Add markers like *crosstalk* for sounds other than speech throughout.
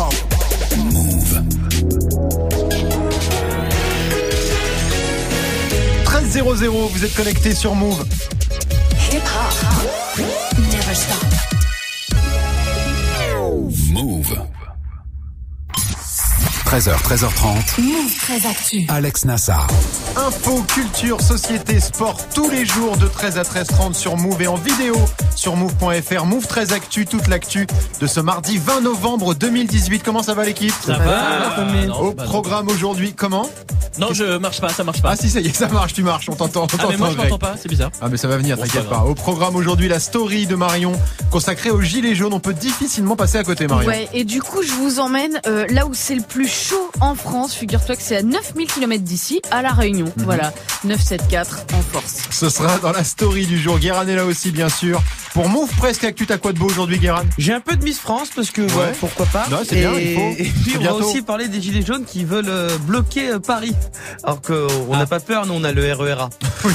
hip-hop. Move. 13 00, vous êtes connecté sur Move. Hip hop. Never stop. 13h, 13h30. Move très actu. Alex Nassar. Info, culture, société, sport, tous les jours de 13 à 13h30 sur Move et en vidéo sur Move.fr. Move 13 Actu, toute l'actu de ce mardi 20 novembre 2018. Comment ça va l'équipe? Ça va Non, Au programme aujourd'hui, comment? Non, je marche pas, ça marche pas. Ah si, ça y est, ça marche, tu marches, on t'entend. on Ah, mais moi je t'entend, Greg. m'entends pas, c'est bizarre. Ah mais ça va venir, t'inquiète pas. Au programme aujourd'hui, la story de Marion consacrée aux gilets jaunes. On peut difficilement passer à côté, Marion. Ouais, et du coup, je vous emmène euh, là où c'est le plus chaud en France. Figure-toi que c'est à 9000 km d'ici, à La Réunion. Mhm. Voilà, 974 en force. Ce sera dans la story du jour. Guérin est là aussi, bien sûr. Pour Move Presque Actu, t'as quoi de beau aujourd'hui, Guérin? J'ai un peu de Miss France parce que voilà, pourquoi pas. Non, c'est bien, il faut. Et puis on va aussi parler des gilets jaunes qui veulent euh, bloquer euh, Paris. Alors qu'on Ah. n'a pas peur, nous on a le RERA. *laughs* Oui,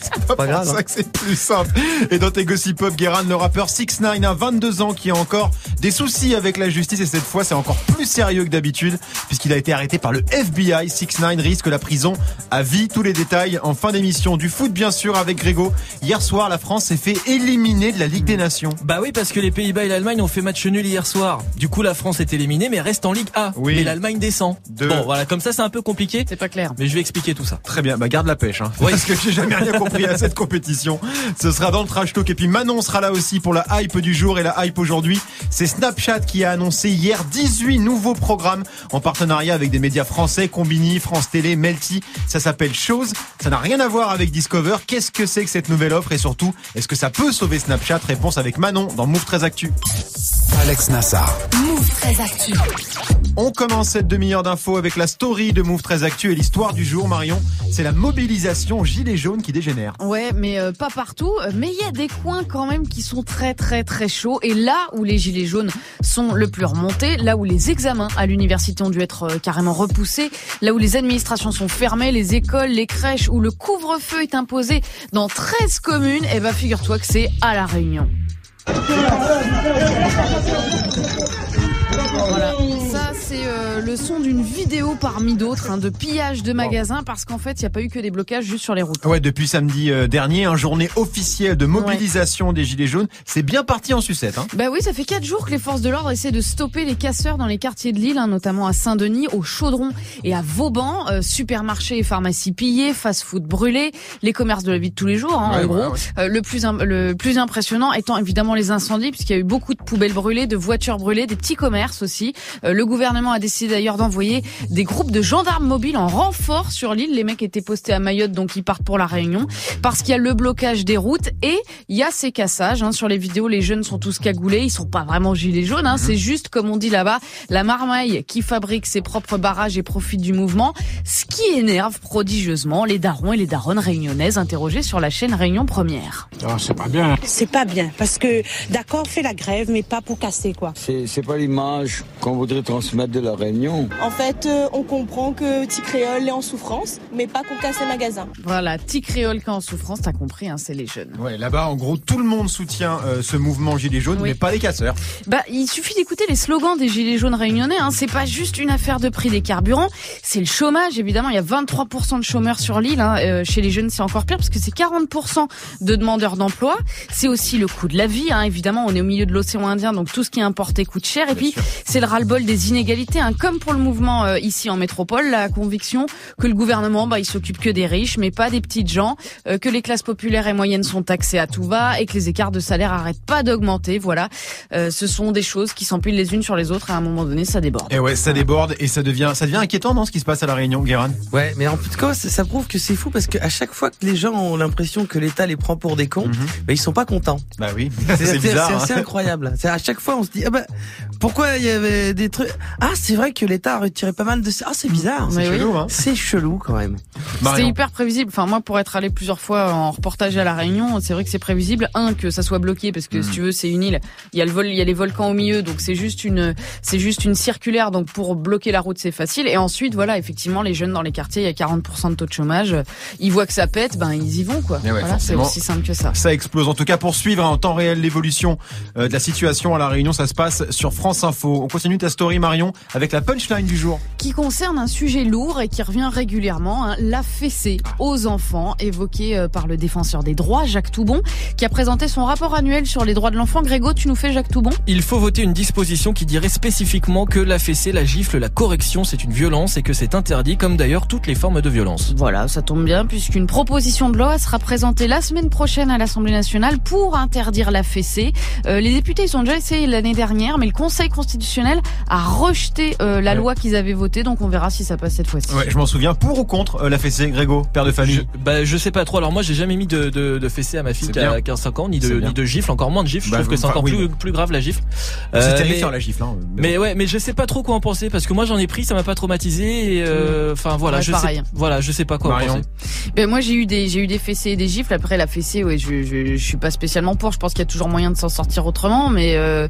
c'est pas, Pas grave, ça hein. que c'est plus simple. Et dans tes gossip pop, Guérin, le rappeur 6 9 a 22 ans qui a encore des soucis avec la justice et cette fois c'est encore plus sérieux que d'habitude puisqu'il a été arrêté par le FBI. 6 9 risque la prison à vie. Tous les détails en fin d'émission du foot bien sûr avec Grégo. Hier soir, la France s'est fait éliminer de la Ligue des Nations. Bah oui, parce que les Pays-Bas et l'Allemagne ont fait match nul hier soir. Du coup, la France est éliminée, mais reste en Ligue A. Oui. Mais l'Allemagne descend. Deux. Bon, voilà, comme ça, c'est un peu compliqué. C'est pas clair. Mais je vais expliquer tout ça. Très bien, bah garde la pêche, hein. Oui. parce que j'ai jamais rien compris à cette compétition. Ce sera dans le trash talk et puis Manon sera là aussi pour la hype du jour et la hype aujourd'hui. C'est Snapchat qui a annoncé hier 18 nouveaux programmes en partenariat avec des médias français, Combini, France Télé, Melty. Ça s'appelle Chose. Ça n'a rien à voir avec Discover. Qu'est-ce que c'est que cette nouvelle offre? Et surtout, est-ce que ça peut sauver Snapchat Réponse avec Manon dans Move 13 Actu. Alex Nassar. Move très actu. On commence cette demi-heure d'infos avec la story de Move 13 Actu et l'histoire du jour, Marion. C'est la mobilisation gilet jaune qui dégénère. Ouais, mais euh, pas partout. Euh, Mais il y a des coins quand même qui sont très très très chauds. Et là où les gilets jaunes sont le plus remontés, là où les examens à l'université ont dû être euh, carrément repoussés, là où les administrations sont fermées, les écoles, les crèches, où le couvre-feu est imposé dans 13 communes, et ben figure-toi que c'est à la Réunion. Voilà, ça c'est euh, le son d'une vidéo parmi d'autres hein, de pillage de magasins parce qu'en fait il n'y a pas eu que des blocages juste sur les routes. Ouais, depuis samedi euh, dernier, un journée officielle de mobilisation des Gilets jaunes. C'est bien parti en sucette. Hein. Bah oui, ça fait quatre jours que les forces de l'ordre essaient de stopper les casseurs dans les quartiers de Lille, hein, notamment à Saint-Denis, au Chaudron et à Vauban. Euh, supermarchés et pharmacies pillés, fast-food brûlés, les commerces de la vie de tous les jours, hein, Ouais, en gros. ouais, ouais. Euh, le plus le plus impressionnant étant évidemment les incendies, puisqu'il y a eu beaucoup de poubelles brûlées, de voitures brûlées, des petits commerces aussi. Euh, le gouvernement a décidé d'ailleurs d'envoyer des groupes de gendarmes mobiles en renfort sur l'île. Les mecs étaient postés à Mayotte, donc ils partent pour la Réunion, parce qu'il y a le blocage des routes et il y a ces cassages. Hein. Sur les vidéos, les jeunes sont tous cagoulés, ils sont pas vraiment gilets jaunes. Hein. C'est juste, comme on dit là-bas, la marmaille qui fabrique ses propres barrages et profite du mouvement, ce qui énerve prodigieusement les darons et les daronnes réunionnaises interrogés sur la chaîne Réunion Première. C'est pas bien parce que d'accord, on fait la grève, mais pas pour casser quoi. C'est c'est pas l'image qu'on voudrait transmettre de la Réunion. En fait, euh, on comprend que Petit Créole est en souffrance, mais pas qu'on casse les magasins. Voilà, petit créole quand en souffrance, t'as compris, hein, c'est les jeunes. Ouais, là-bas, en gros, tout le monde soutient euh, ce mouvement Gilets jaunes, Oui. mais pas les casseurs. Bah, il suffit d'écouter les slogans des gilets jaunes réunionnais. Hein. C'est pas juste une affaire de prix des carburants, c'est le chômage. Évidemment, il y a 23% de chômeurs sur l'île. Hein. Euh, chez les jeunes, c'est encore pire parce que c'est 40% de demandeurs d'emploi. C'est aussi le coût de la vie. Hein. Évidemment, on est au milieu de l'océan Indien, donc tout ce qui est importé coûte cher. Et puis, c'est le ras-le-bol des inégalités. Hein. Comme pour le mouvement euh, ici en métropole, la conviction que le gouvernement, bah, il s'occupe que des riches, mais pas des petites gens, euh, que les classes populaires et moyennes sont taxées à tout va et que les écarts de salaire arrêtent pas d'augmenter. Voilà, Euh, ce sont des choses qui s'empilent les unes sur les autres et à un moment donné, ça déborde. Et ouais, ça déborde et ça devient, ça devient inquiétant dans ce qui se passe à la Réunion, Guérin? Ouais, mais en tout cas, ça, ça prouve que c'est fou parce qu'à chaque fois que les gens ont l'impression que l'État les prend pour des cons, bah, ils sont pas contents. Bah oui, *laughs* C'est bizarre. c'est hein. incroyable. C'est à chaque fois on se dit ah bah pourquoi il y avait des trucs? ah c'est vrai que l'État a retiré pas mal de. Ah, c'est bizarre. Mais C'est oui. chelou, hein. C'est chelou quand même. C'était hyper prévisible. Enfin, moi, pour être allé plusieurs fois en reportage à La Réunion, c'est vrai que c'est prévisible. Un, que ça soit bloqué, parce que si tu veux, c'est une île. Il y a le vol, il y a les volcans au milieu, donc c'est juste une, c'est juste une circulaire. Donc pour bloquer la route, c'est facile. Et ensuite, voilà, effectivement, les jeunes dans les quartiers, il y a 40% de taux de chômage. Ils voient que ça pète, ben ils y vont, quoi. Eh ouais, voilà, c'est aussi simple que ça. Ça explose. En tout cas, pour suivre en temps réel l'évolution euh, de la situation à La Réunion, ça se passe sur France Info. On continue ta story, Marion, avec la punchline du jour. qui concerne un sujet lourd et qui revient régulièrement, hein, la fessée aux enfants, évoqué euh, par le défenseur des droits, Jacques Toubon, qui a présenté son rapport annuel sur les droits de l'enfant. Grégo, tu nous fais Jacques Toubon? Il faut voter une disposition qui dirait spécifiquement que la fessée, la gifle, la correction, c'est une violence et que c'est interdit, comme d'ailleurs toutes les formes de violence. Voilà, ça tombe bien, puisqu'une proposition de loi sera présentée la semaine prochaine à l'Assemblée nationale pour interdire la fessée. Euh, les députés, ils ont déjà essayé l'année dernière, mais le Conseil constitutionnel a rejeté euh, la Ouais. loi qu'ils avaient votée, donc on verra si ça passe cette fois-ci. Ouais, je m'en souviens. Pour ou contre euh, la fessée, Grégo, père de famille Je, bah, je sais pas trop. Alors moi, j'ai jamais mis de, de, de fessée à ma fille qui a bien. 15-5 ans, ni de, ni de gifle, encore moins de gifle. Je Bah, trouve que c'est encore oui, plus, plus grave la gifle. C'est Euh, terrifiant mais- la gifle. Hein, mais Mais ouais, mais je sais pas trop quoi en penser parce que moi j'en ai pris, ça m'a pas traumatisé. euh, Enfin voilà, Ouais, je pareil. sais, voilà, je sais pas quoi Marion en penser. Ben moi j'ai eu des j'ai eu des fessées et des gifles. Après la fessée, ouais, je, je je suis pas spécialement pour. Je pense qu'il y a toujours moyen de s'en sortir autrement, mais euh,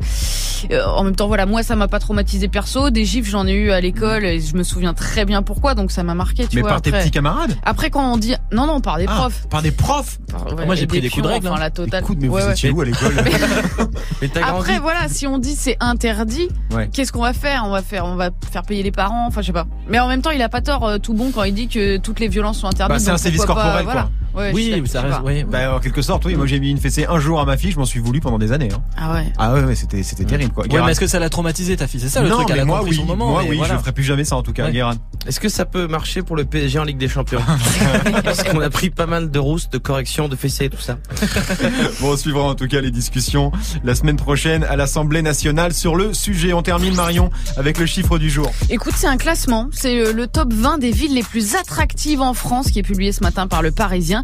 euh, en même temps voilà, moi ça m'a pas traumatisé perso. Des gifles j'en ai eu à l'école et je me souviens très bien pourquoi, donc ça m'a marqué. Tu mais vois. par tes après, petits camarades après quand on dit non non par des Ah, profs. Par des profs Par- ouais, Moi, j'ai pris des coups de règle, Enfin hein. la totale. Écoute, mais Ouais, vous ouais. étiez où à l'école *laughs* Mais t'as grandi. Après voilà, si on dit c'est interdit, Ouais. qu'est-ce qu'on va faire? On va faire on va faire payer les parents. Enfin je sais pas. Mais en même temps il a pas tort euh, tout bon quand il dit que toutes les violences sont interdites. Bah, c'est un pas, corporel, voilà. Ouais, je suis Oui, ça reste. Oui. Bah, en quelque sorte, oui. Moi, j'ai mis une fessée un jour à ma fille. Je m'en suis voulu pendant des années. Hein. Ah ouais. Ah ouais, ouais, c'était c'était terrible quoi. Mais est-ce que ça l'a traumatisé ta fille? C'est ça le non, truc. Elle mais a moi oui, son moment. moi mais oui, voilà. je ferai plus jamais ça en tout cas. Guérin. Est-ce que ça peut marcher pour le PSG en Ligue des Champions *laughs* Parce qu'on a pris pas mal de roustes, de corrections, de fessées et tout ça. *laughs* Bon, on suivra en tout cas les discussions la semaine prochaine à l'Assemblée nationale sur le sujet. On termine Marion avec le chiffre du jour. Écoute, c'est un classement. C'est euh, le top 20 des villes les plus attractives en France qui est publié ce matin par le Parisien.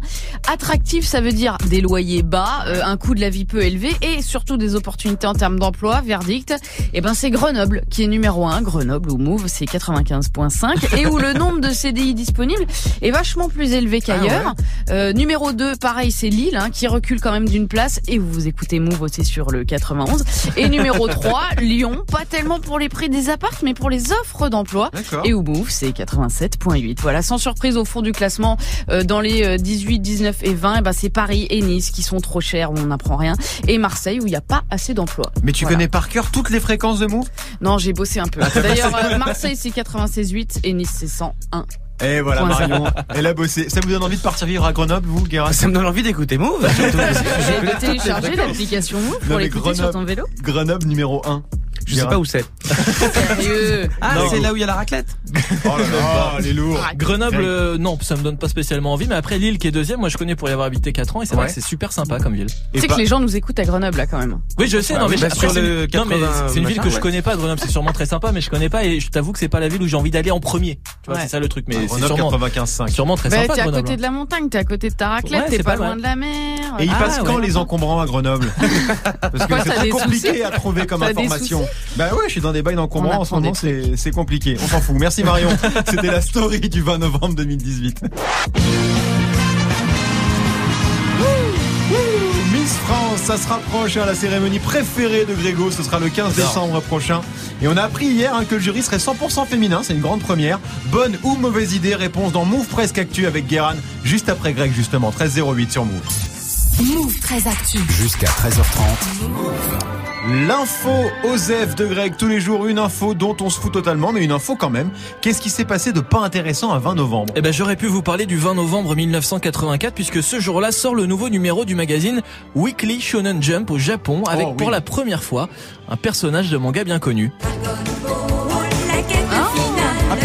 Attractif, ça veut dire des loyers bas, euh, un coût de la vie peu élevé et surtout des opportunités en termes d'emploi. Verdict, eh ben c'est Grenoble qui est numéro 1. Grenoble ou Move, c'est 95.5 *laughs* et où le nombre de CDI disponibles est vachement plus élevé qu'ailleurs. Euh, numéro 2, pareil, c'est Lille hein, qui recule quand même d'une place et vous vous écoutez Move aussi sur le 91. Et numéro *laughs* 3, Lyon, pas tellement pour les prix des apparts mais pour les offres d'emploi. D'accord. Et où Move, c'est 87.8. Voilà, sans surprise au fond du classement, euh, dans les euh, 18, 19 et 20, eh ben, c'est Paris et Nice qui sont trop chers, où on n'apprend rien, et Marseille où il n'y a pas assez d'emplois. Mais tu Voilà. connais par cœur toutes les fréquences de mots Non, j'ai bossé un peu. *laughs* D'ailleurs, euh, Marseille c'est 96.8 et Nice c'est 101. Et voilà Point Marion, elle a bossé. Ça vous donne envie de partir vivre à Grenoble, vous, Guérin? Ça me donne envie d'écouter Move. surtout. J'ai de télécharger l'application Move pour l'écouter sur ton vélo. Grenoble numéro 1. Je sais pas où c'est. Sérieux Ah, c'est là où il y a la raclette. Oh là là, *laughs* elle est lourde. Grenoble, euh, non, ça me donne pas spécialement envie. Mais après Lille qui est deuxième, moi je connais pour y avoir habité 4 ans et c'est Ouais. vrai que c'est super sympa comme ville. Tu sais pas- que les gens nous écoutent à Grenoble là quand même. Oui, je sais. Bah non, mais bah, c'est une- non, mais 80, c'est une ville que je connais pas. Grenoble, c'est sûrement très sympa, mais je connais pas et je t'avoue que c'est pas la ville où j'ai envie d'aller en premier. Tu vois, Ouais. c'est ça le truc. Mais c'est Grenoble sûrement, 95.5. sûrement très Bah, sympa. t'es à côté de la montagne, t'es à côté de ta raclette, t'es c'est pas, loin de la mer. Et ils Ah, passent quand les encombrants à Grenoble? *laughs* Parce que c'est compliqué à trouver comme information. Bah ouais, je suis dans des bails d'encombrants On en ce moment, c'est c'est compliqué. On s'en fout. Merci Marion. *laughs* C'était la story du 20 novembre 2018. Miss France, ça se rapproche à la cérémonie préférée de Grégo, ce sera le 15 décembre prochain. Et on a appris hier hein, que le jury serait 100% féminin, c'est une grande première. Bonne ou mauvaise idée, réponse dans Move Presque Actu avec Guéran, juste après Greg justement, 13.08 sur Move. Move très actu. Jusqu'à 13h30. L'info Osef de Greg, tous les jours une info dont on se fout totalement, mais une info quand même. Qu'est-ce qui s'est passé de pas intéressant à 20 novembre Eh ben, j'aurais pu vous parler du 20 novembre 1984 puisque ce jour-là sort le nouveau numéro du magazine Weekly Shonen Jump au Japon avec Oh, oui. pour la première fois un personnage de manga bien connu.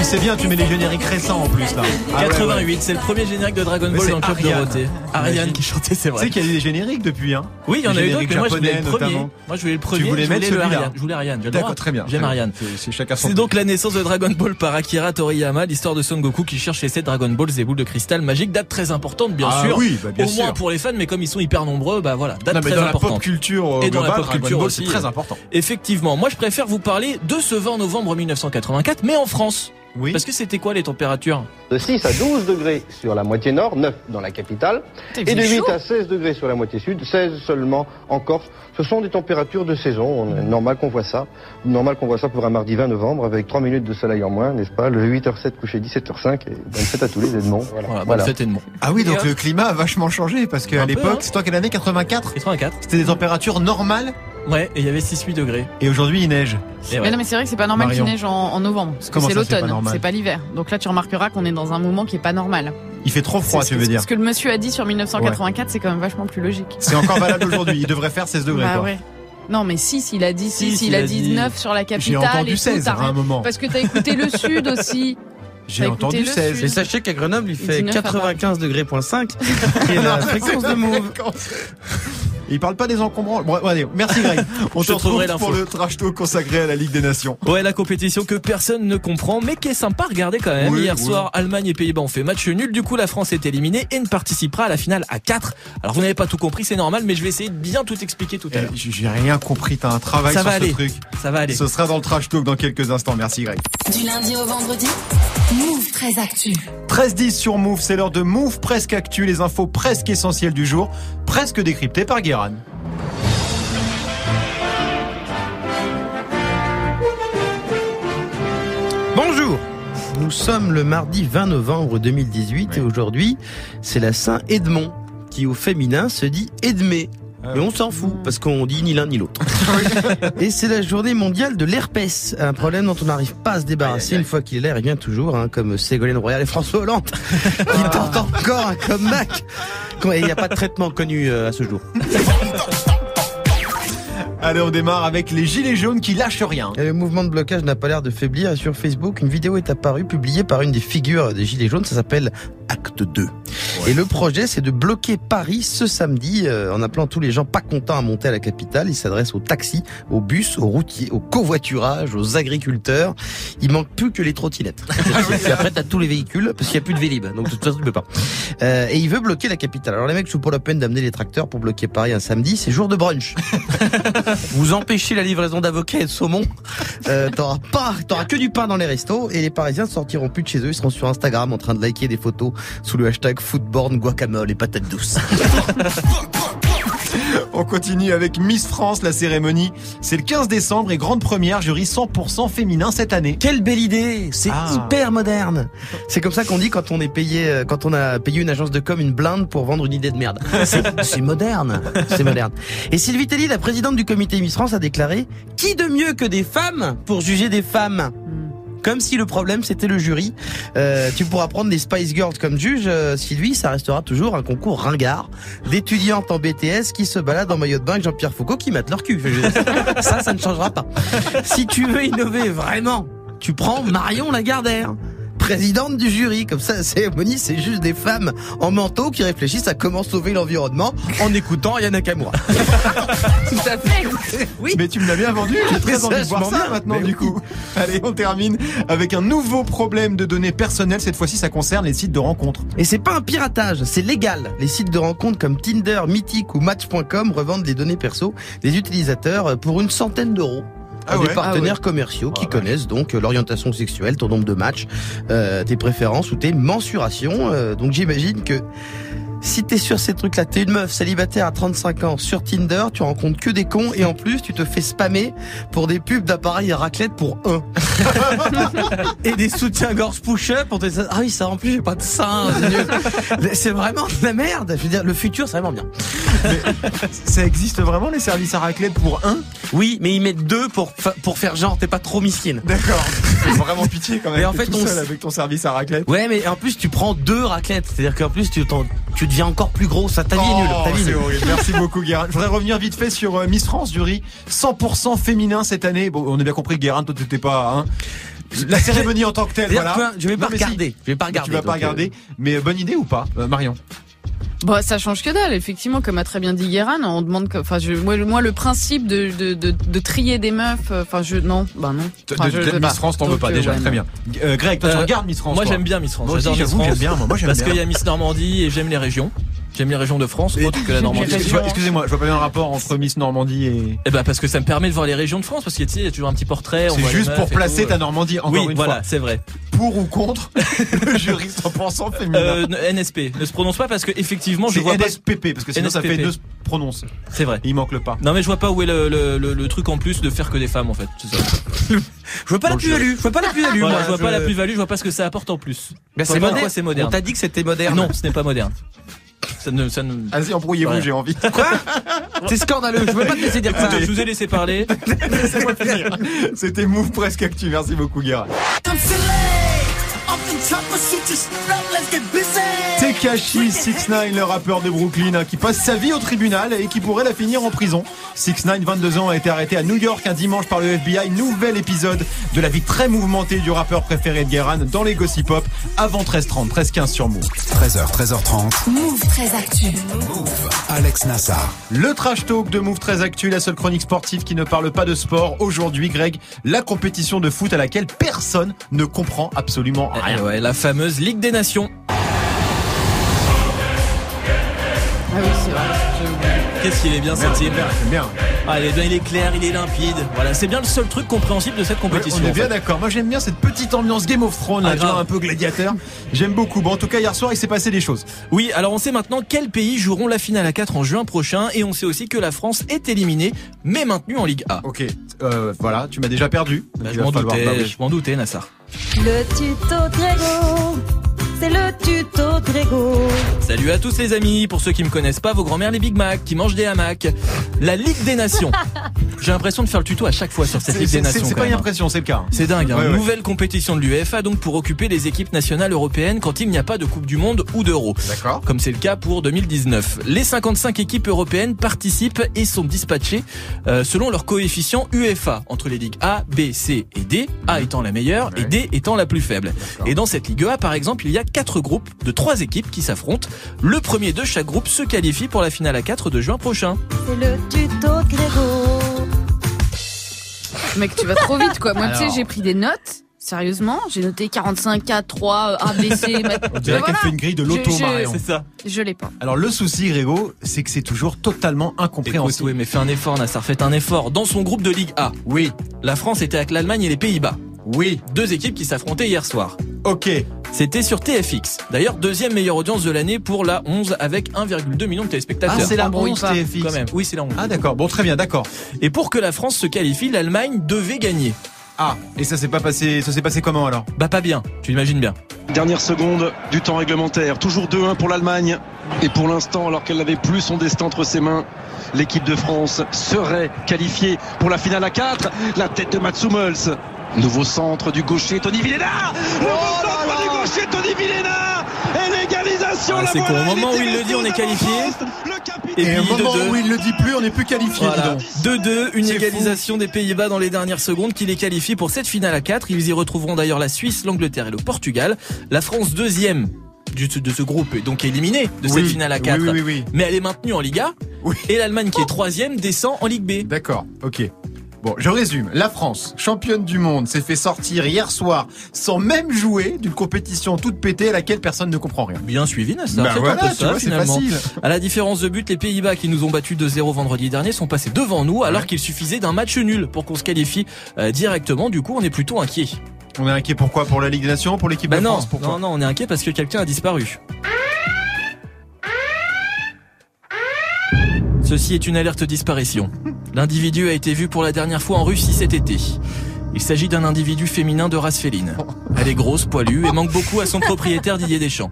Ah c'est bien, tu mets les génériques récents en plus là. Ah ouais, 88, ouais. c'est le premier générique de Dragon Ball c'est dans le club Ariane. Dorothée. Ariane qui chantait, c'est Tu sais vrai. qu'il y a eu des génériques depuis, hein Oui, il y en a eu d'autres, mais moi je voulais le premier. Moi je voulais le premier. voulais je mettre voulais le celui-là. Ariane. Je voulais Ariane. D'accord, très bien. J'aime. Ariane. C'est- C'est chacun son C'est donc la naissance de Dragon Ball par Akira Toriyama, l'histoire de Son Goku qui cherche ses Dragon Balls et boules de cristal magique, date très importante bien Ah sûr. oui, bah, bien Au moins sûr. pour les fans, mais comme ils sont hyper nombreux, bah voilà, date Non, mais très dans la pop importante. culture euh, Et dans la pop Dragon culture Ball, aussi, c'est très euh, important. Effectivement, moi je préfère vous parler de ce 20 novembre 1984, mais en France. Oui. Parce que c'était quoi les températures? De 6 à 12 degrés sur la moitié nord, 9 dans la capitale, et de fait 8 chaud. à 16 degrés sur la moitié sud, 16 seulement en Corse. Ce sont des températures de saison, normal qu'on voit ça. Normal qu'on voit ça pour un mardi 20 novembre avec 3 minutes de soleil en moins, n'est-ce pas? Le 8h07 couché 17h05 et bonne fête à tous les Edmonds. Voilà. Voilà, bonne fête Edmond. Ah oui, donc hop. le climat a vachement changé parce qu'à l'époque, hein. c'est toi quelle année 84 84. C'était des températures normales Ouais, et il y avait 6-8 degrés. et aujourd'hui il neige. Et Mais ouais. non, mais c'est vrai que c'est pas normal qu'il neige en, en novembre. Parce que Comment c'est l'automne, c'est pas l'hiver. Donc là, tu remarqueras qu'on est dans un moment qui est pas normal. Il fait trop froid, tu veux dire. Ce que le monsieur a dit sur 1984, c'est quand même vachement plus logique. C'est encore valable *laughs* aujourd'hui. Il devrait faire 16 degrés. Bah quoi. ouais. Non, mais 6, il a dit 6, Six, il, a dit 9 sur la J'ai capitale. entendu et tout, 16 t'as à un moment. Parce que t'as écouté le *laughs* sud aussi. J'ai entendu écouté le 16. sud. Et sachez qu'à Grenoble, il fait 19 à 95 degrés point 5, *laughs* qui est la fréquence de move. Il parle pas des encombrants. Bon, allez, merci Greg. *laughs* On te retrouve pour le trash talk consacré à la Ligue des Nations. Ouais, la compétition que personne ne comprend, mais qui est sympa à regarder quand même. Oui, Hier oui. soir, Allemagne et Pays-Bas ont fait match nul. Du coup, la France est éliminée et ne participera à la finale à 4. Alors, vous n'avez pas tout compris, c'est normal, mais je vais essayer de bien tout expliquer tout à Eh, l'heure. J'ai rien compris. T'as un travail Ça sur va ce aller. truc. Ça va aller. Ce sera dans le trash talk dans quelques instants. Merci Greg. Du lundi au vendredi, Move très actu. 13-10 sur Move, c'est l'heure de Move presque actu, les infos presque essentielles du jour, presque décryptées par Bonjour. Nous sommes le mardi 20 novembre 2018 et aujourd'hui, c'est la Saint Edmond qui au féminin se dit Edmé. Ah Mais on s'en fout parce qu'on dit ni l'un ni l'autre. *laughs* et c'est la journée mondiale de l'herpès, un problème dont on n'arrive pas à se débarrasser une fois qu'il est là, il vient toujours, hein, comme Ségolène Royal et François Hollande, *laughs* qui tentent encore un comeback. Et il n'y a pas de traitement connu euh, à ce jour. Allez, on démarre avec les gilets jaunes qui lâchent rien. Et le mouvement de blocage n'a pas l'air de faiblir. Et sur Facebook, une vidéo est apparue, publiée par une des figures des Gilets jaunes. Ça s'appelle Acte 2. Et le projet, c'est de bloquer Paris ce samedi euh, en appelant tous les gens pas contents à monter à la capitale. Il s'adresse aux taxis, aux bus, aux routiers, au covoiturage, aux agriculteurs. Il manque plus que les trottinettes. *laughs* et après, t'as tous les véhicules parce qu'il n'y a plus de Vélib. Donc de toute façon, tu peux pas. Euh, et il veut bloquer la capitale. Alors les mecs sont pour la peine d'amener les tracteurs pour bloquer Paris un samedi. C'est jour de brunch. *laughs* Vous empêchez la livraison d'avocats et de saumon. Euh, t'auras pas, t'auras que du pain dans les restos et les Parisiens ne sortiront plus de chez eux. Ils seront sur Instagram en train de liker des photos sous le hashtag footborn guacamole et patates douces. *laughs* On continue avec Miss France, la cérémonie. C'est le 15 décembre et grande première, jury 100% féminin cette année. Quelle belle idée C'est Ah. hyper moderne. C'est comme ça qu'on dit quand on est payé, euh, quand on a payé une agence de com une blinde pour vendre une idée de merde. C'est c'est moderne, c'est moderne. Et Sylvie Telly, la présidente du comité Miss France, a déclaré qui de mieux que des femmes pour juger des femmes? Comme si le problème c'était le jury. Euh, tu pourras prendre des Spice Girls comme juge, euh, Sylvie, ça restera toujours un concours ringard d'étudiantes en BTS qui se baladent en maillot de bain avec Jean-Pierre Foucault qui matent leur cul. *laughs* Ça, ça ne changera pas. Si tu veux innover vraiment, tu prends Marion Lagardère. Présidente du jury, comme ça, la cérémonie, c'est juste des femmes en manteau qui réfléchissent à comment sauver l'environnement en écoutant Yana Nakamura. *laughs* Tout à fait. *laughs* Oui. Mais tu me l'as bien vendu, j'ai très envie de voir ça bien. maintenant Mais du oui. coup. *laughs* Allez, on termine avec un nouveau problème de données personnelles. Cette fois-ci, ça concerne les sites de rencontres. Et c'est pas un piratage, c'est légal. Les sites de rencontres comme Tinder, Mythic ou Match.com revendent les données perso des utilisateurs pour une centaine d'euros. Ah ouais. des partenaires commerciaux qui connaissent donc euh, l'orientation sexuelle, ton nombre de matchs, euh, tes préférences ou tes mensurations. Euh, donc j'imagine que si t'es sur ces trucs-là, t'es une meuf célibataire à 35 ans sur Tinder, tu rencontres que des cons et en plus tu te fais spammer pour des pubs d'appareils à raclette pour un. *laughs* et des soutiens-gorge push-up pour te dire, ah oui, ça en plus j'ai pas de sein. c'est vraiment de la merde. Je veux dire, le futur c'est vraiment bien. Ça existe vraiment les services à raclette pour un? Oui, mais ils mettent deux pour, fa- pour faire genre, t'es pas trop misquine. D'accord. C'est vraiment pitié quand même. Mais en T'es fait, tout on seul avec ton service à raclette. Ouais, mais en plus tu prends deux raclettes, c'est-à-dire qu'en plus tu, t'en- tu deviens encore plus gros. Ça, ta vie est nulle. Ta Oh, vie nulle. Merci *laughs* beaucoup, Guérin. Je voudrais revenir vite fait sur euh, Miss France, jury 100% féminin cette année. Bon, on a bien compris, Guérin, toi, t'étais pas, hein. La cérémonie en tant que telle, voilà. je vais pas Non, mais si. regarder. Je vais pas regarder. Tu vas pas donc, euh, regarder. Mais bonne idée ou pas, euh, Marion? Bah, ça change que dalle, effectivement, comme a très bien dit Guérin, on demande que, enfin, je, moi, le- moi, le principe de, de, de, de trier des meufs, euh, enfin, je, non, bah non. De- Enfin, de- je- Miss. France, t'en veux pas euh, déjà, ouais, très bien. Euh, Greg, toi tu Euh, regardes Miss France Moi j'aime bien Miss France. Moi aussi, J'adore Miss j'avoue, France. j'aime bien, moi. J'aime Parce qu'il y a Miss Normandie et j'aime les régions. J'aime les régions de France autre que la Normandie. Excusez-moi, je vois pas bien le rapport entre Miss Normandie et. Eh ben parce que ça me permet de voir les régions de France parce que tu sais, il y a toujours un petit portrait. C'est juste pour placer tout. ta Normandie encore Oui, une voilà, fois. c'est vrai. Pour ou contre *laughs* le jury 100% féminin. Euh, NSP ne se prononce pas parce que effectivement je vois pas. NSPP parce que sinon ça fait deux se prononce. C'est vrai. Il manque le pas. Non mais je vois pas où est le, le, le, le truc en plus de faire que des femmes en fait. Ça. *laughs* Je vois pas la plus-value. Je vois pas la plus-value. Voilà, moi, je vois pas la plus-value, je vois pas ce que ça apporte en plus. Ben, en c'est moderne. On t'a dit que c'était moderne. Non, ce n'est pas moderne. Ça ne, ça ne... Vas-y, embrouillez-vous, j'ai envie. *laughs* C'est scandaleux. Je veux pas te laisser dire ça. Je vous ai laissé parler. *laughs* Laissez-moi finir. C'était Move Presque Actu. Merci beaucoup, Guerra. Tekashi 69 le rappeur de Brooklyn, hein, qui passe sa vie au tribunal et qui pourrait la finir en prison. 69 22 ans, a été arrêté à New York un dimanche par le FBI. Nouvel épisode de la vie très mouvementée du rappeur préféré de dans les Gossip Pop avant 13h30, 13h15 sur Move. 13h, 13h30. Move très actu. Alex Nassar. Le trash talk de Move très Actu, la seule chronique sportive qui ne parle pas de sport. Aujourd'hui, Greg, la compétition de foot à laquelle personne ne comprend absolument Eh rien. ouais, la fameuse Ligue des Nations. Oui, c'est vrai. Qu'est-ce qu'il est bien j'aime bien. Ah, il est bien, il est clair, il est limpide. Voilà, c'est bien le seul truc compréhensible de cette Ouais, compétition. on est en bien fait. d'accord. Moi, j'aime bien cette petite ambiance Game of Thrones, là, Ah, un peu gladiateur. J'aime beaucoup. Bon, en tout cas, hier soir, il s'est passé des choses. Oui, alors on sait maintenant quels pays joueront la finale à 4 en juin prochain et on sait aussi que la France est éliminée mais maintenue en Ligue A. Ok, euh, voilà, tu m'as déjà perdu. Bah, Il je m'en doutais, bah oui. je m'en doutais, Nassar. Le tuto Grégo, c'est le tuto Grégo. Salut à tous les amis, pour ceux qui me connaissent pas, vos grands-mères les Big Mac, qui mangent des hamacs. La Ligue des Nations. *laughs* J'ai l'impression de faire le tuto à chaque fois sur cette Ligue des Nations. c'est pas une impression, c'est le cas. C'est dingue, hein. Ouais, ouais. nouvelle compétition de l'UEFA donc pour occuper les équipes nationales européennes quand il n'y a pas de Coupe du Monde ou d'Euro. D'accord. Comme c'est le cas pour 2019. Les 55 équipes européennes participent et sont dispatchées euh, selon leur coefficient UEFA entre les ligues A, B, C et D, A étant la meilleure et. D étant la plus faible. Et dans cette Ligue A, par exemple, il y a quatre groupes de trois équipes qui s'affrontent. Le premier de chaque groupe se qualifie pour la finale à 4 de juin prochain. C'est le tuto Grégo. Mec, tu vas trop vite, quoi. Moi, tu sais, j'ai pris des notes. Sérieusement, j'ai noté 45, 4, 3, A, B, C. *laughs* On dirait qu'elle voilà. fait une grille de l'auto, je- Marion. C'est ça. Je l'ai pas. Alors, le souci, Grégo, c'est que c'est toujours totalement Écoute, incompréhensible. oui, mais fais un effort, Nassar, faites un effort. Dans son groupe de Ligue A, Oui, la France était avec l'Allemagne et les Pays-Bas. Oui, Deux équipes qui s'affrontaient hier soir. ok. C'était sur TFX. D'ailleurs, deuxième meilleure audience de l'année pour la 11 avec 1,2 million de téléspectateurs. Ah, c'est la Embrouille 11 pas. TFX. quand même. Oui, c'est la 11. Ah, d'accord. Bon, très bien, d'accord. Et pour que la France se qualifie, l'Allemagne devait gagner. Ah, et ça s'est pas passé, ça s'est passé comment alors? Bah pas bien, tu l'imagines bien. Dernière seconde du temps réglementaire. Toujours 2-1 pour l'Allemagne. Et pour l'instant, alors qu'elle n'avait plus son destin entre ses mains, l'équipe de France serait qualifiée pour la finale à 4. La tête de Mats Hummels. Nouveau centre du gaucher Tony Villela. Nouveau centre du gaucher Tony Villela. Et l'égalisation. Ah, la c'est voilà, qu'au moment où il le dit, on est qualifié. capitaine. Et, au moment 2-2. où il le dit plus, on n'est plus qualifié, dis Voilà. donc. 2-2, une égalisation des Pays-Bas dans les dernières secondes qui les qualifie pour cette finale à 4. Ils y retrouveront d'ailleurs la Suisse, l'Angleterre et le Portugal. La France deuxième de ce groupe est donc éliminée de cette Oui, finale à oui, 4. Oui, oui, oui. Mais elle est maintenue en Liga. Oui. Et l'Allemagne qui est troisième descend en Ligue B. D'accord, ok. Bon, je résume. La France, championne du monde, s'est fait sortir hier soir sans même jouer d'une compétition toute pétée à laquelle personne ne comprend rien. Bien suivi. Bah C'est un peu tu ça, vois, c'est finalement. À la différence de but, les Pays-Bas qui nous ont battus 2-0 vendredi dernier sont passés devant nous alors Ouais. qu'il suffisait d'un match nul pour qu'on se qualifie euh, directement. Du coup, on est plutôt inquiet. On est inquiet pourquoi Pour la Ligue des Nations? Pour l'équipe Bah de non, France? Pourquoi non, non, on est inquiet parce que quelqu'un a disparu. Ceci est une alerte disparition. L'individu a été vu pour la dernière fois en Russie cet été. Il s'agit d'un individu féminin de race féline. Elle est grosse, poilue et manque beaucoup à son propriétaire Didier Deschamps.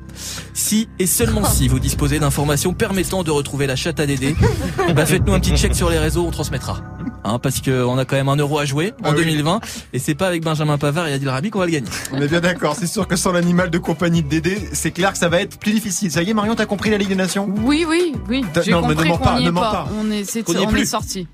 Si et seulement si vous disposez d'informations permettant de retrouver la chatte à Dédé, bah faites-nous un petit check sur les réseaux, on transmettra. Hein, parce qu'on a quand même un euro à jouer en Ah oui. 2020 et c'est pas avec Benjamin Pavard et Adil Rabi qu'on va le gagner. On est bien d'accord. C'est sûr que sans l'animal de compagnie de Dédé, c'est clair que ça va être plus difficile. Ça y est, Marion, t'as compris la Ligue des Nations? Oui, oui, oui. J'ai non, mais compris ne pas, ne pas. pas. On est, on est sorti.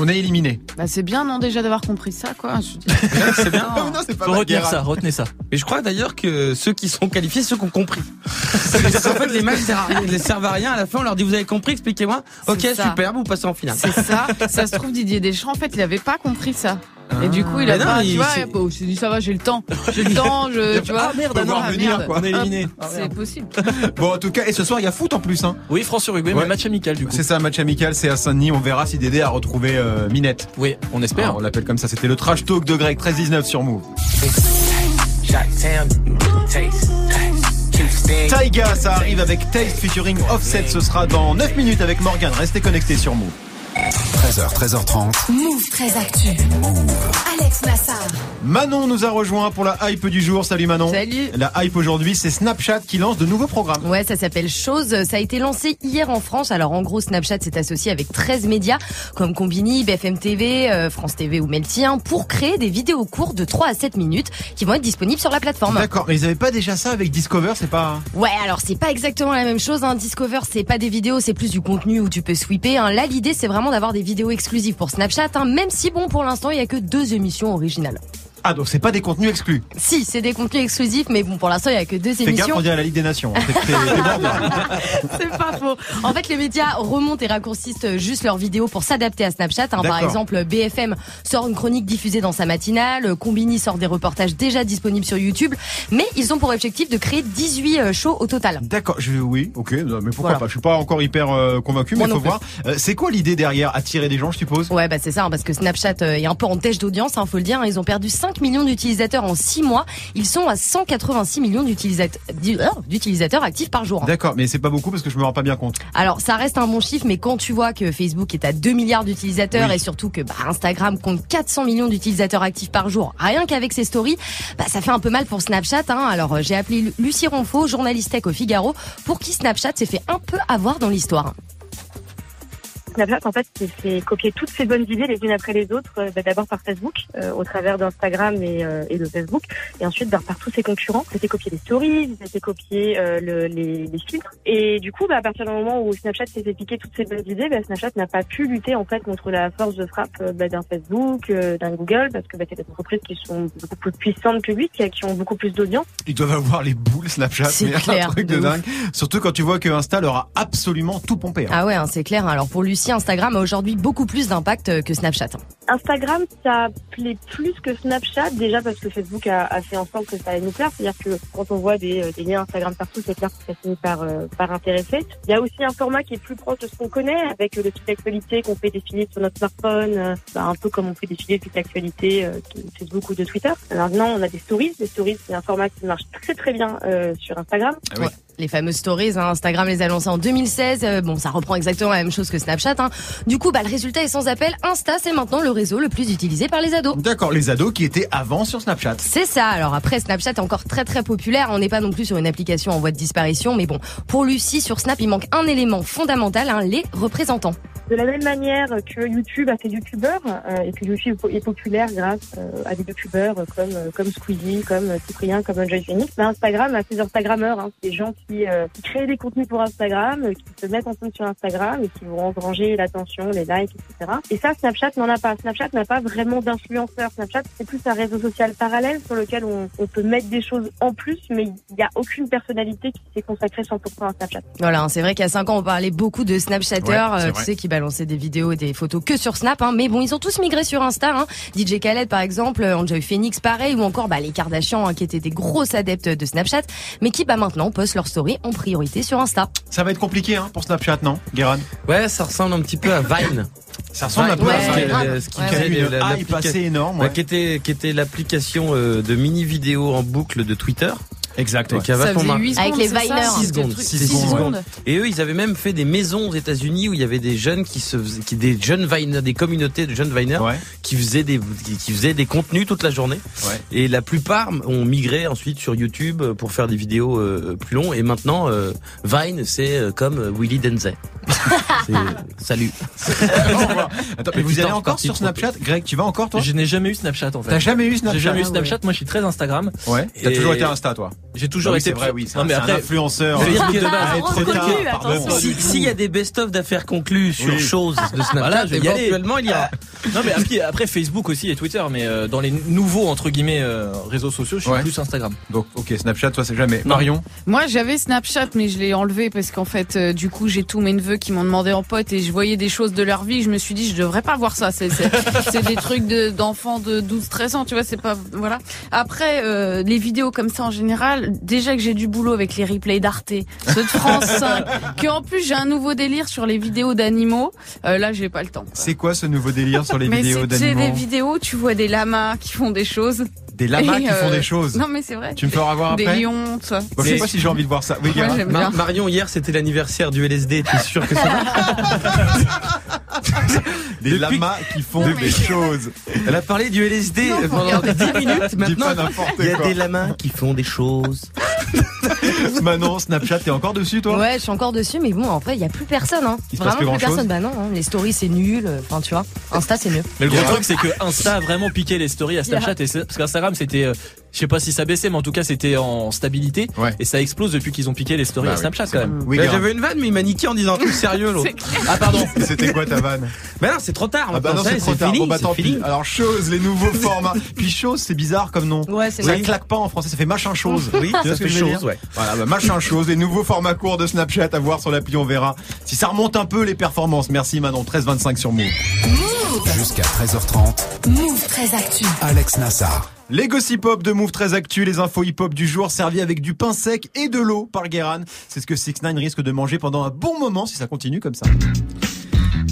On est éliminé. Bah c'est bien non déjà d'avoir compris ça quoi. Je dis- C'est bien. *laughs* Non. non, c'est pas Faut mal, retenir Guérin. ça, retenez ça. Et je crois d'ailleurs que ceux qui sont qualifiés, ceux qui ont compris. *laughs* Parce qu'en fait, les matchs servent à rien, ils servent à rien. À la fin, on leur dit vous avez compris, expliquez-moi. Ok, ça. super, vous passez en finale. C'est ça. Ça se trouve Didier Deschamps en fait il avait pas compris ça. Et du coup il a Mais non, pas, il- tu vois, c'est- bon, il s'est dit ça va j'ai le temps, j'ai le temps, je, tu vois. Ah, merde, alors, ah, venir, merde. quoi. On est éliminé. C'est possible. *laughs* Bon, en tout cas, et ce soir, il y a foot en plus. Hein. Oui, France-Uruguay, Ouais. mais match amical du coup. C'est ça, match amical, c'est à Saint-Denis. On verra si Dédé a retrouvé euh, Minette. Oui, on espère. Ah, on l'appelle comme ça. C'était le trash talk de Greg, 13-19 sur Move. Taiga, ça arrive avec Taste featuring Offset. Ce sera dans 9 minutes avec Morgan. Restez connectés sur Move. 13h, 13h30. Move très actu. Alex Nassar. Manon nous a rejoint pour la hype du jour. Salut Manon. Salut. La hype aujourd'hui, c'est Snapchat qui lance de nouveaux programmes. Ouais, ça s'appelle Chose. Ça a été lancé hier en France. Alors en gros, Snapchat s'est associé avec 13 médias comme Combini, BFM TV, euh, France TV ou Melty hein, pour créer des vidéos courtes de 3 à 7 minutes qui vont être disponibles sur la plateforme. D'accord, mais ils avaient pas déjà ça avec Discover, c'est pas. Ouais, alors c'est pas exactement la même chose. Hein. Discover, c'est pas des vidéos, c'est plus du contenu où tu peux sweeper. Hein. Là, l'idée, c'est vraiment d'avoir des vidéos exclusives pour Snapchat, hein, même si bon, pour l'instant, il y a que deux émissions originales. Ah, donc c'est pas des contenus exclus. Si, c'est des contenus exclusifs, mais bon, pour l'instant, il y a que deux Fais gaffe, émissions. on dirait la Ligue des Nations. hein. Bon. *laughs* C'est pas faux. En fait, les médias remontent et raccourcissent juste leurs vidéos pour s'adapter à Snapchat. hein. Par exemple, BFM sort une chronique diffusée dans sa matinale, Combini sort des reportages déjà disponibles sur YouTube, mais ils ont pour objectif de créer 18 euh, shows au total. D'accord, je oui, ok, mais pourquoi Voilà. pas? Je suis pas encore hyper euh, convaincu, mais il faut voir. Euh, c'est quoi l'idée derrière? Attirer des gens, je suppose? Ouais, bah c'est ça, hein, parce que Snapchat euh, est un peu en têche d'audience, hein, faut le dire. Ils ont perdu 5 millions d'utilisateurs en 6 mois. Ils sont à 186 millions d'utilisateurs oh, d'utilisateurs actifs par jour. D'accord, mais c'est pas beaucoup parce que je me rends pas bien compte. Alors ça reste un bon chiffre, mais quand tu vois que Facebook est à 2 milliards d'utilisateurs Oui. et surtout que bah, Instagram compte 400 millions d'utilisateurs actifs par jour, rien qu'avec ses stories, bah, ça fait un peu mal pour Snapchat. Hein. Alors euh, j'ai appelé Lu- Lucie Ronfaux, journaliste tech au Figaro, pour qui Snapchat s'est fait un peu avoir dans l'histoire. Snapchat, en fait, c'est- copier toutes ces bonnes idées les unes après les autres, euh, bah, d'abord par Facebook, euh, au travers d'Instagram et, euh, et de Facebook, et ensuite bah, par tous ses concurrents. C'était copier les stories, c'était copier euh, le- les, les filtres. Et du coup, bah, à partir du moment où Snapchat s'est fait piquer toutes ces bonnes idées, bah, Snapchat n'a pas pu lutter en fait contre la force de frappe d'un Facebook, euh, d'un Google, parce que bah, c'est des entreprises qui sont beaucoup plus puissantes que lui, qui, qui ont beaucoup plus d'audience. Ils doivent avoir les boules Snapchat, C'est un clair, truc de de dingue. Surtout quand tu vois que Insta leur a absolument tout pompé. hein. Ah ouais, hein, c'est clair. Alors pour Lucie, Instagram a aujourd'hui beaucoup plus d'impact que Snapchat. Instagram, ça plaît plus que Snapchat, déjà parce que Facebook a, a fait en sorte que ça allait nous plaire. C'est-à-dire que quand on voit des, euh, des liens Instagram partout, c'est clair que ça finit par, euh, par intéresser. Il y a aussi un format qui est plus proche de ce qu'on connaît, avec euh, le fil d'actualité qu'on fait défiler sur notre smartphone, euh, bah, un peu comme on fait défiler le fil d'actualité euh, de Facebook ou de Twitter. Alors maintenant, on a des stories. Les stories, c'est un format qui marche très très bien euh, sur Instagram. Ah oui. Ouais. Les fameuses stories, hein, Instagram les a lancées en 2016. Euh, bon, ça reprend exactement la même chose que Snapchat. Hein. Du coup, bah, le résultat est sans appel. Insta, c'est maintenant le réseau le plus utilisé par les ados. D'accord, les ados qui étaient avant sur Snapchat. C'est ça. Alors après, Snapchat est encore très très populaire. On n'est pas non plus sur une application en voie de disparition, mais bon, pour Lucie, sur Snap, il manque un élément fondamental, hein, les représentants. De la même manière que YouTube a fait youtubeurs euh, et que YouTube est populaire grâce euh, à des youtubeurs comme euh, comme Squeezie, comme euh, Cyprien, comme Enjoy Phoenix, bah, Instagram a ses Instagrammeurs, hein, des gens qui, euh, qui créent des contenus pour Instagram, euh, qui se mettent en scène sur Instagram et qui vont engranger l'attention, les likes, etc. Et ça, Snapchat n'en a pas. Snapchat n'a pas vraiment d'influenceurs. Snapchat, c'est plus un réseau social parallèle sur lequel on, on peut mettre des choses en plus, mais il n'y a aucune personnalité qui s'est consacrée 100% à Snapchat. Voilà, hein, c'est vrai qu'il y a 5 ans, on parlait beaucoup de Snapchatters, Ouais, euh, tu sais, qui balançaient des vidéos et des photos que sur Snap. Hein, mais bon, ils ont tous migré sur Insta. Hein. DJ Khaled, par exemple, euh, Enjoy Phoenix, pareil, ou encore bah, les Kardashians, hein, qui étaient des grosses adeptes de Snapchat, mais qui bah, maintenant postent leurs stories en priorité sur Insta. Ça va être compliqué hein, pour Snapchat, non, Guérin? Ouais, ça ressemble un petit peu à Vine. Ça ressemble un peu Ouais, à ouais, euh, ce qui Ouais, faisait la- hype l'applica- assez énorme. bah, ouais. qui était qui était l'application euh, de mini vidéos en boucle de Twitter Exact. ouais. qui a Ça vachement faisait marqué. 8 Avec les Viners. Six C'était secondes, le truc- six six secondes, secondes. Et eux, ils avaient même fait des maisons aux États-Unis où il y avait des jeunes qui se faisaient, qui des jeunes Viners, des communautés de jeunes Viners Ouais. qui faisaient des qui, qui faisaient des contenus toute la journée. Ouais. Et la plupart ont migré ensuite sur YouTube pour faire des vidéos euh, plus longues. Et maintenant, euh, Vine, c'est euh, comme euh, Willy Denzey. *laughs* Salut. Attends, mais vous allez encore sur Snapchat Greg, tu vas encore toi? Je n'ai jamais eu Snapchat en fait. T'as jamais eu Snapchat J'ai jamais eu Ah, Snapchat, moi je suis très Instagram. Ouais. T'as Et- toujours été Insta toi? J'ai toujours Ah oui, été vrai, oui, c'est Non, un- mais c'est un après, influenceur. De. Ah. Si- S'il y a des best-of d'affaires conclues sur Oui. choses de Snapchat, Voilà, je vais y aller. éventuellement il ira. Non mais après, après Facebook aussi et Twitter, mais euh, dans les nouveaux entre guillemets euh, réseaux sociaux, je suis Ouais. plus Instagram. Donc, ok, Snapchat, toi, c'est jamais. Non. Marion Moi, j'avais Snapchat, mais je l'ai enlevé parce qu'en fait, euh, du coup, j'ai tous mes neveux qui m'ont demandé en pote et je voyais des choses de leur vie. Je me suis dit, je devrais pas voir ça. C'est, *laughs* des trucs de, d'enfants de 12, 13 ans, tu vois, c'est pas, voilà. Après, euh, les vidéos comme ça en général, déjà que j'ai du boulot avec les replays d'Arte, ceux de France *laughs* 5, que en plus j'ai un nouveau délire sur les vidéos d'animaux, euh, là, j'ai pas le temps. C'est quoi ce nouveau délire sur les mais vidéos c'est, c'est d'animaux des vidéos, où tu vois des lamas qui font des choses. Des lamas Et, qui font euh, des choses. Non, mais c'est vrai. Tu me feras voir Des après lions, tout ça. Bon, je sais pas si j'ai envie de voir ça. Oui, Moi, Guérin j'aime Mar- bien. Marion, hier c'était l'anniversaire du LSD, t'es sûr que ça *laughs* Des Depuis- lamas qui font des choses. Elle a parlé du LSD Non, pendant regardez. 10 minutes maintenant. Il y a quoi. des lamas qui font des choses. *laughs* Manon, Snapchat, t'es encore dessus, toi? Ouais, je suis encore dessus, mais bon, en fait, il y a plus personne. Hein. Il se passe Vraiment plus plus personne. Bah non, hein. les stories c'est nul. euh, Enfin, tu vois, Insta c'est mieux. Mais le gros truc c'est que Insta a vraiment piqué les stories à Snapchat Yeah. et parce qu'Instagram c'était euh, je sais pas si ça baissait mais en tout cas c'était en stabilité Ouais. et ça explose depuis qu'ils ont piqué les stories Bah à oui, Snapchat quand même. Oui, Bah. J'avais une vanne, mais il m'a niqué en disant truc *laughs* sérieux, l'autre. Ah pardon. *laughs* C'était quoi ta vanne Bah non, c'est trop tard. Ah bah non, c'est ça, trop tard. fini, Bon bah tant fini. pis. Alors chose, les nouveaux *laughs* formats. Puis chose, c'est bizarre comme nom. Ouais, c'est Ça vrai. claque pas en français, ça fait machin chose. Oui, ça que fait chose, ouais. Voilà, bah, machin chose, les nouveaux formats courts de Snapchat à voir sur l'appli, on verra si ça remonte un peu les performances. Merci Manon, 13-25 sur Move. Jusqu'à 13h30, Move très actu. Alex Nassar. Les gossip hop de Move très actu, les infos hip hop du jour servis avec du pain sec et de l'eau par Guéran. C'est ce que 6 9 risque de manger pendant un bon moment si ça continue comme ça.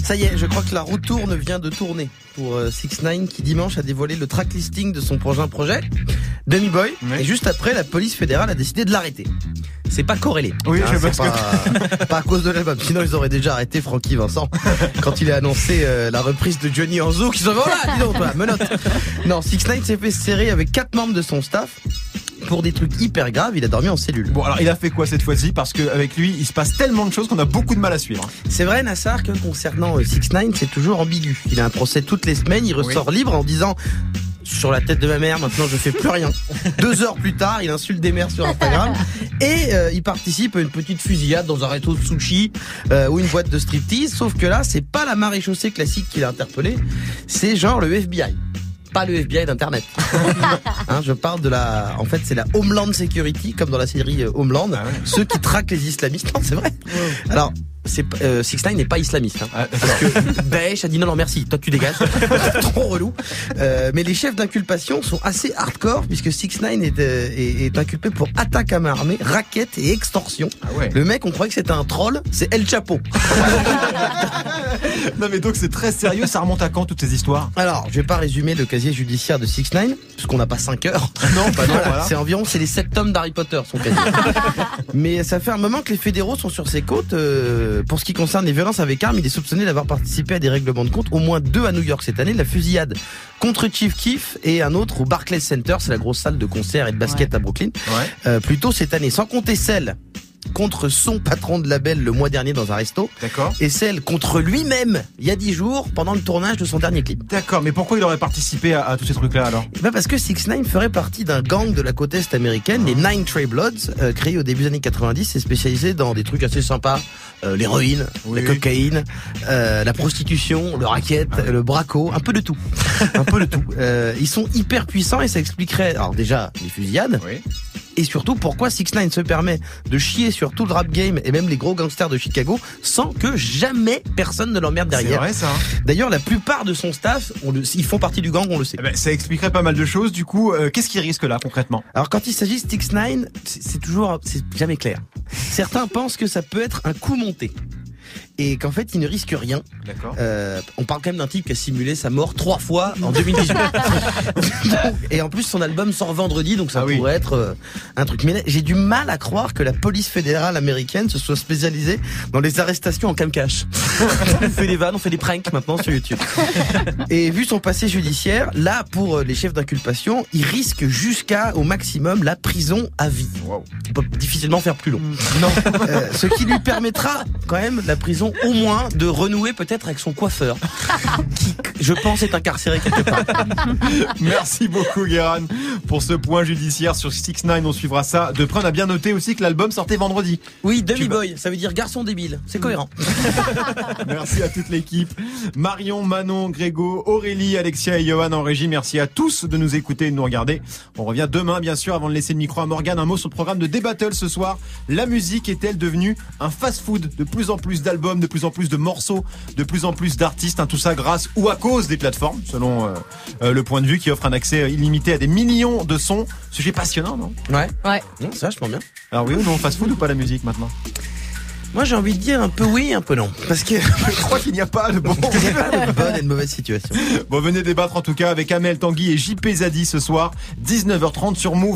Ça y est, je crois que la roue tourne vient de tourner pour 6 9 qui dimanche a dévoilé le track listing de son prochain projet, Demi Boy. Et juste après, la police fédérale a décidé de l'arrêter. C'est pas corrélé. Oui, je c'est pense pas, *laughs* pas à cause de l'album. Sinon, ils auraient déjà arrêté Francky Vincent quand il a annoncé euh, la reprise de Johnny Anzo qui se voilà, dis donc, toi, menotte. Non, 6 9 s'est fait serrer avec quatre membres de son staff pour des trucs hyper graves. Il a dormi en cellule. Bon alors il a fait quoi cette fois-ci? Parce qu'avec lui il se passe tellement de choses qu'on a beaucoup de mal à suivre. C'est vrai, Nassar, que concernant 6 9 c'est toujours ambigu. Il a un procès toutes les semaines, il ressort libre en disant sur la tête de ma mère, maintenant je fais plus rien. *laughs* Deux heures plus tard, il insulte des mères sur Instagram et euh, il participe à une petite fusillade dans un resto de sushi euh, ou une boîte de striptease. Sauf que là, c'est pas la maréchaussée classique qui l'a interpellé, c'est genre le FBI. Pas le FBI d'internet. *laughs* Hein, je parle de la, en fait, c'est la Homeland Security, comme dans la série euh, Homeland, Ah ouais. ceux qui traquent les islamistes. Non, c'est vrai. Alors, euh, Six Nine n'est pas islamiste. Hein. Ah, Parce que Daesh a dit non non merci, toi tu dégages, C'est *laughs* trop relou. Euh, mais les chefs d'inculpation sont assez hardcore puisque Six Nine est, euh, est, est inculpé pour attaque à main armée, raquette et extorsion. Ah ouais. Le mec, on croyait que c'était un troll, c'est El Chapo. *laughs* Non mais donc c'est très sérieux, ça remonte à quand toutes ces histoires? Alors, je vais pas résumer le casier judiciaire de Six Nine puisqu'on n'a pas 5 heures. *laughs* Non, bah non, Voilà, voilà. C'est environ, c'est les 7 tomes d'Harry Potter, son casier. Mais ça fait un moment que les fédéraux sont sur ses côtes. euh, pour ce qui concerne les violences avec armes, il est soupçonné d'avoir participé à des règlements de compte, au moins deux à New York cette année, la fusillade contre Chief Keef et un autre au Barclays Center, c'est la grosse salle de concert et de basket à Brooklyn, Ouais. euh, plus tôt cette année. Sans compter celle contre son patron de label le mois dernier dans un resto, D'accord. et celle contre lui-même il y a 10 jours pendant le tournage de son dernier clip. D'accord, mais pourquoi il aurait participé à, à tous ces trucs-là alors? Eh ben parce que 6 9 ferait partie d'un gang de la côte est américaine, les Nine Trey Bloods, euh, créé au début des années 90 et spécialisé dans des trucs assez sympas, euh, l'héroïne, Oui. la cocaïne, euh, la prostitution, le racket, le braco, un peu de tout, *laughs* un peu de tout. Euh, ils sont hyper puissants et ça expliquerait, alors déjà les fusillades, Oui. Et surtout pourquoi 6 9 se permet de chier sur tout le rap game et même les gros gangsters de Chicago sans que jamais personne ne l'emmerde C'est derrière. vrai ça. hein D'ailleurs, la plupart de son staff, on le, ils font partie du gang, on le sait. Eh ben, ça expliquerait pas mal de choses. Du coup, euh, qu'est-ce qu'il risque là concrètement? Alors quand il s'agit de 6 9 c'est c'est toujours, c'est jamais clair. Certains pensent que ça peut être un coup monté. Et qu'en fait, il ne risque rien. D'accord. Euh, on parle quand même d'un type qui a simulé sa mort trois fois en 2018. Donc, *laughs* et en plus, son album sort vendredi, donc ça Ah oui. pourrait être euh, un truc. Mais j'ai du mal à croire que la police fédérale américaine se soit spécialisée dans les arrestations en cam-cash. *laughs* on fait des vannes, on fait des pranks maintenant sur YouTube. Et vu son passé judiciaire, là, pour euh, les chefs d'inculpation, il risque jusqu'à, au maximum, la prison à vie. Wow. On peut difficilement faire plus long. Non. Euh, ce qui lui permettra quand même la prison au moins de renouer peut-être avec son coiffeur, *laughs* qui, je pense, est incarcéré quelque part. Merci beaucoup Guéran pour ce point judiciaire sur 6 9 On suivra ça de près. On a bien noté aussi que l'album sortait vendredi. Oui, Dummy Boy, ça veut dire garçon débile. C'est cohérent. *laughs* Merci à toute l'équipe. Marion, Manon, Grégo, Aurélie, Alexia et Johan en régie. Merci à tous de nous écouter et de nous regarder. On revient demain, bien sûr, avant de laisser le micro à Morgane. Un mot sur le programme de D-Battle ce soir. La musique est-elle devenue un fast-food? De plus en plus d'albums, de plus en plus de morceaux, de plus en plus d'artistes. hein, tout ça grâce ou à cause des plateformes, selon euh, euh, le point de vue qui offre un accès illimité à des millions de sons. Sujet passionnant, non? Ouais. Ouais. Non, ça, je pense bien. Alors oui ou non, fast-food ou pas la musique maintenant? Moi, j'ai envie de dire un peu oui, un peu non. Parce que *laughs* Je crois qu'il n'y a pas de bon. il n'y a pas de *laughs* bonne et de mauvaise situation. Bon, venez débattre en tout cas avec Amel Tanguy et JP Zadi ce soir, 19h30 sur Move.